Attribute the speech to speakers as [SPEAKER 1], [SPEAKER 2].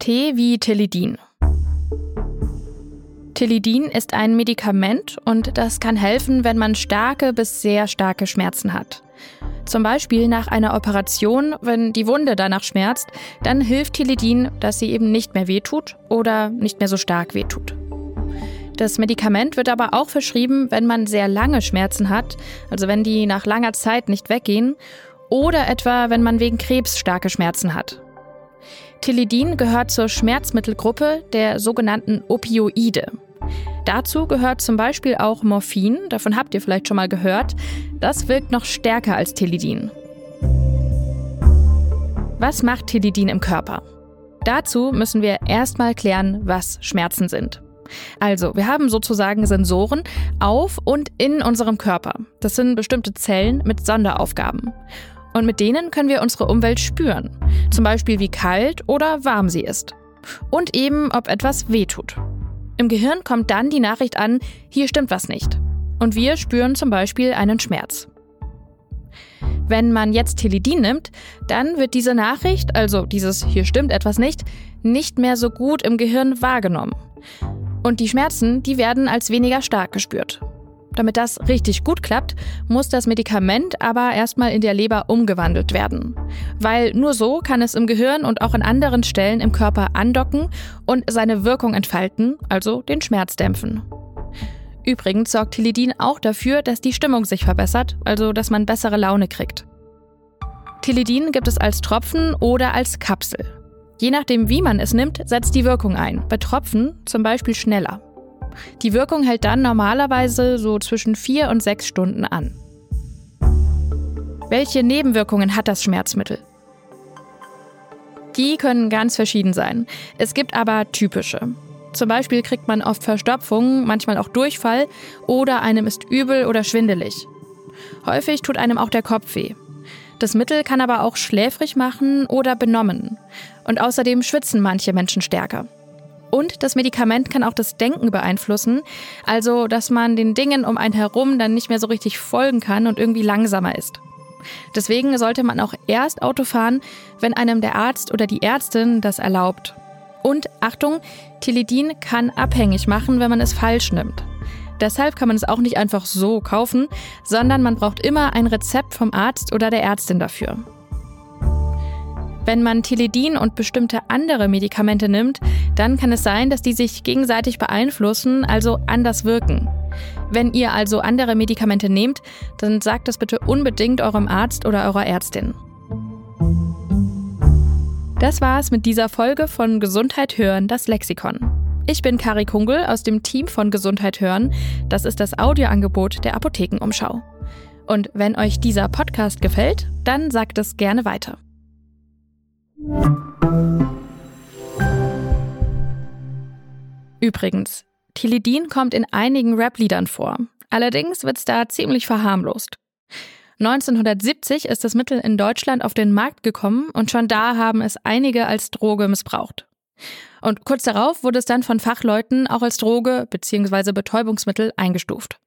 [SPEAKER 1] T wie Tilidin. Tilidin ist ein Medikament und das kann helfen, wenn man starke bis sehr starke Schmerzen hat. Zum Beispiel nach einer Operation, wenn die Wunde danach schmerzt, dann hilft Tilidin, dass sie eben nicht mehr wehtut oder nicht mehr so stark wehtut. Das Medikament wird aber auch verschrieben, wenn man sehr lange Schmerzen hat, also wenn die nach langer Zeit nicht weggehen, oder etwa wenn man wegen Krebs starke Schmerzen hat. Tilidin gehört zur Schmerzmittelgruppe der sogenannten Opioide. Dazu gehört zum Beispiel auch Morphin, davon habt ihr vielleicht schon mal gehört. Das wirkt noch stärker als Tilidin. Was macht Tilidin im Körper? Dazu müssen wir erstmal klären, was Schmerzen sind. Also, wir haben sozusagen Sensoren auf und in unserem Körper. Das sind bestimmte Zellen mit Sonderaufgaben. Und mit denen können wir unsere Umwelt spüren. Zum Beispiel, wie kalt oder warm sie ist. Und eben, ob etwas wehtut. Im Gehirn kommt dann die Nachricht an, hier stimmt was nicht. Und wir spüren zum Beispiel einen Schmerz. Wenn man jetzt Teledin nimmt, dann wird diese Nachricht, also dieses hier stimmt etwas nicht, nicht mehr so gut im Gehirn wahrgenommen. Und die Schmerzen, die werden als weniger stark gespürt. Damit das richtig gut klappt, muss das Medikament aber erstmal in der Leber umgewandelt werden. Weil nur so kann es im Gehirn und auch an anderen Stellen im Körper andocken und seine Wirkung entfalten, also den Schmerz dämpfen. Übrigens sorgt Tilidin auch dafür, dass die Stimmung sich verbessert, also dass man bessere Laune kriegt. Tilidin gibt es als Tropfen oder als Kapsel. Je nachdem, wie man es nimmt, setzt die Wirkung ein. Bei Tropfen zum Beispiel schneller. Die Wirkung hält dann normalerweise so zwischen vier und sechs Stunden an. Welche Nebenwirkungen hat das Schmerzmittel? Die können ganz verschieden sein. Es gibt aber typische. Zum Beispiel kriegt man oft Verstopfung, manchmal auch Durchfall oder einem ist übel oder schwindelig. Häufig tut einem auch der Kopf weh. Das Mittel kann aber auch schläfrig machen oder benommen. Und außerdem schwitzen manche Menschen stärker. Und das Medikament kann auch das Denken beeinflussen, also dass man den Dingen um einen herum dann nicht mehr so richtig folgen kann und irgendwie langsamer ist. Deswegen sollte man auch erst Auto fahren, wenn einem der Arzt oder die Ärztin das erlaubt. Und Achtung, Tilidin kann abhängig machen, wenn man es falsch nimmt. Deshalb kann man es auch nicht einfach so kaufen, sondern man braucht immer ein Rezept vom Arzt oder der Ärztin dafür. Wenn man Tilidin und bestimmte andere Medikamente nimmt, dann kann es sein, dass die sich gegenseitig beeinflussen, also anders wirken. Wenn ihr also andere Medikamente nehmt, dann sagt das bitte unbedingt eurem Arzt oder eurer Ärztin. Das war's mit dieser Folge von Gesundheit hören, das Lexikon. Ich bin Kari Kungel aus dem Team von Gesundheit hören. Das ist das Audioangebot der Apothekenumschau. Und wenn euch dieser Podcast gefällt, dann sagt es gerne weiter. Übrigens, Tilidin kommt in einigen Rap-Liedern vor. Allerdings wird's da ziemlich verharmlost. 1970 ist das Mittel in Deutschland auf den Markt gekommen und schon da haben es einige als Droge missbraucht. Und kurz darauf wurde es dann von Fachleuten auch als Droge bzw. Betäubungsmittel eingestuft.